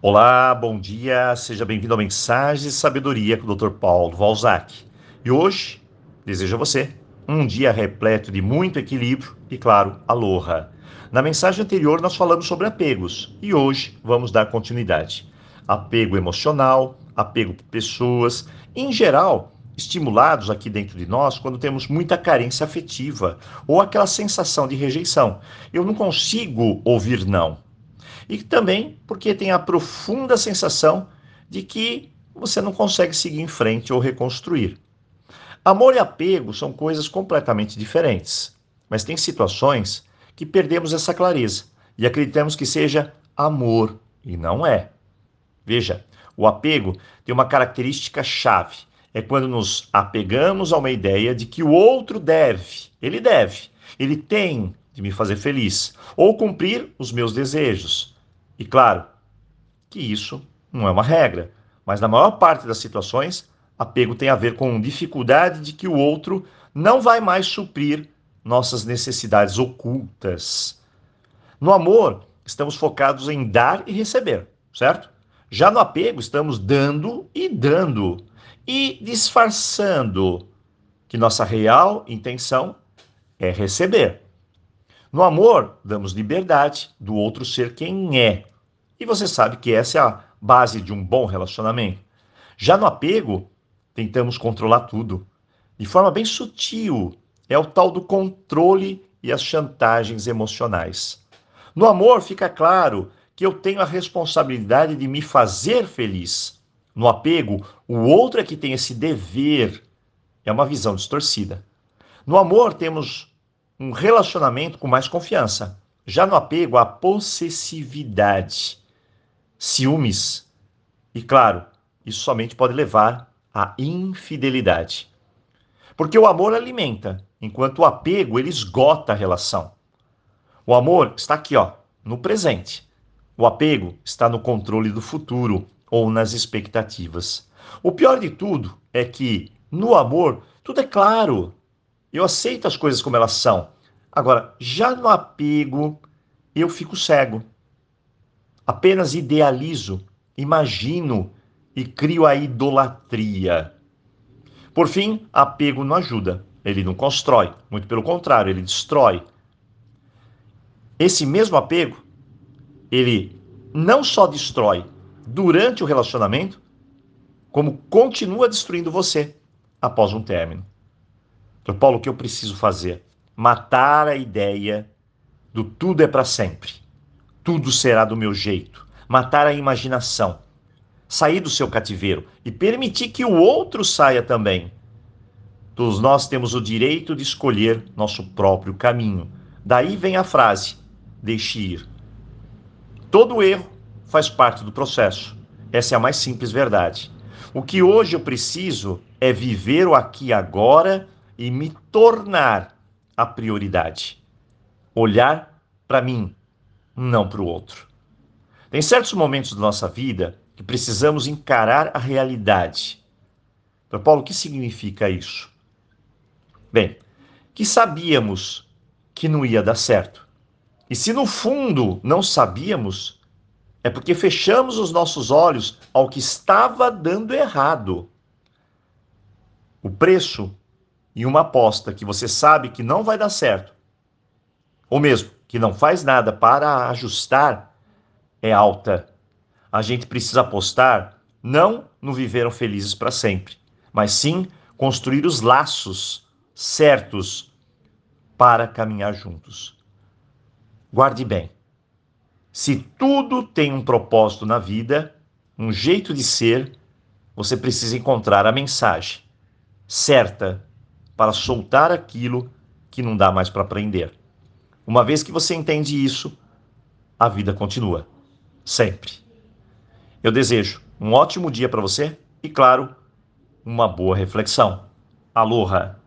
Olá, bom dia, seja bem-vindo ao Mensagem de Sabedoria com o Dr. Paulo Valzac. E hoje, desejo a você um dia repleto de muito equilíbrio e, claro, aloha. Na mensagem anterior, nós falamos sobre apegos e hoje vamos dar continuidade. Apego emocional, apego por pessoas, em geral, estimulados aqui dentro de nós quando temos muita carência afetiva ou aquela sensação de rejeição. Eu não consigo ouvir não e também porque tem a profunda sensação de que você não consegue seguir em frente ou reconstruir. Amor e apego são coisas completamente diferentes, mas tem situações que perdemos essa clareza e acreditamos que seja amor e não é. Veja, o apego tem uma característica chave. É quando nos apegamos a uma ideia de que o outro deve, ele deve, ele tem de me fazer feliz ou cumprir os meus desejos. E claro que isso não é uma regra, mas na maior parte das situações, apego tem a ver com dificuldade de que o outro não vai mais suprir nossas necessidades ocultas. No amor, estamos focados em dar e receber, certo? Já no apego, estamos dando e dando e disfarçando que nossa real intenção é receber. No amor, damos liberdade do outro ser quem é. E você sabe que essa é a base de um bom relacionamento. Já no apego, tentamos controlar tudo. De forma bem sutil. É o tal do controle e as chantagens emocionais. No amor, fica claro que eu tenho a responsabilidade de me fazer feliz. No apego, o outro é que tem esse dever. É uma visão distorcida. No amor, temos um relacionamento com mais confiança. Já no apego, a possessividade, ciúmes. E claro, isso somente pode levar à infidelidade. Porque o amor alimenta, enquanto o apego ele esgota a relação. O amor está aqui, ó, no presente. O apego está no controle do futuro ou nas expectativas. O pior de tudo é que no amor tudo é claro, eu aceito as coisas como elas são. Agora, já no apego, eu fico cego. Apenas idealizo, imagino e crio a idolatria. Por fim, apego não ajuda, ele não constrói, muito pelo contrário, ele destrói. Esse mesmo apego, ele não só destrói durante o relacionamento, como continua destruindo você após um término. Paulo, o que eu preciso fazer? Matar a ideia do tudo é para sempre. Tudo será do meu jeito. Matar a imaginação. Sair do seu cativeiro e permitir que o outro saia também. Todos nós temos o direito de escolher nosso próprio caminho. Daí vem a frase: deixe ir. Todo erro faz parte do processo. Essa é a mais simples verdade. O que hoje eu preciso é viver o aqui e agora e me tornar a prioridade. Olhar para mim, não para o outro. Tem certos momentos da nossa vida que precisamos encarar a realidade. Para Paulo, o que significa isso? Bem, que sabíamos que não ia dar certo. E se no fundo não sabíamos, é porque fechamos os nossos olhos ao que estava dando errado. O preço em uma aposta que você sabe que não vai dar certo, ou mesmo que não faz nada para ajustar, é alta. A gente precisa apostar não no viveram felizes para sempre, mas sim construir os laços certos para caminhar juntos. Guarde bem. Se tudo tem um propósito na vida, um jeito de ser, você precisa encontrar a mensagem certa para soltar aquilo que não dá mais para aprender. Uma vez que você entende isso, a vida continua. Sempre. Eu desejo um ótimo dia para você e, claro, uma boa reflexão. Aloha!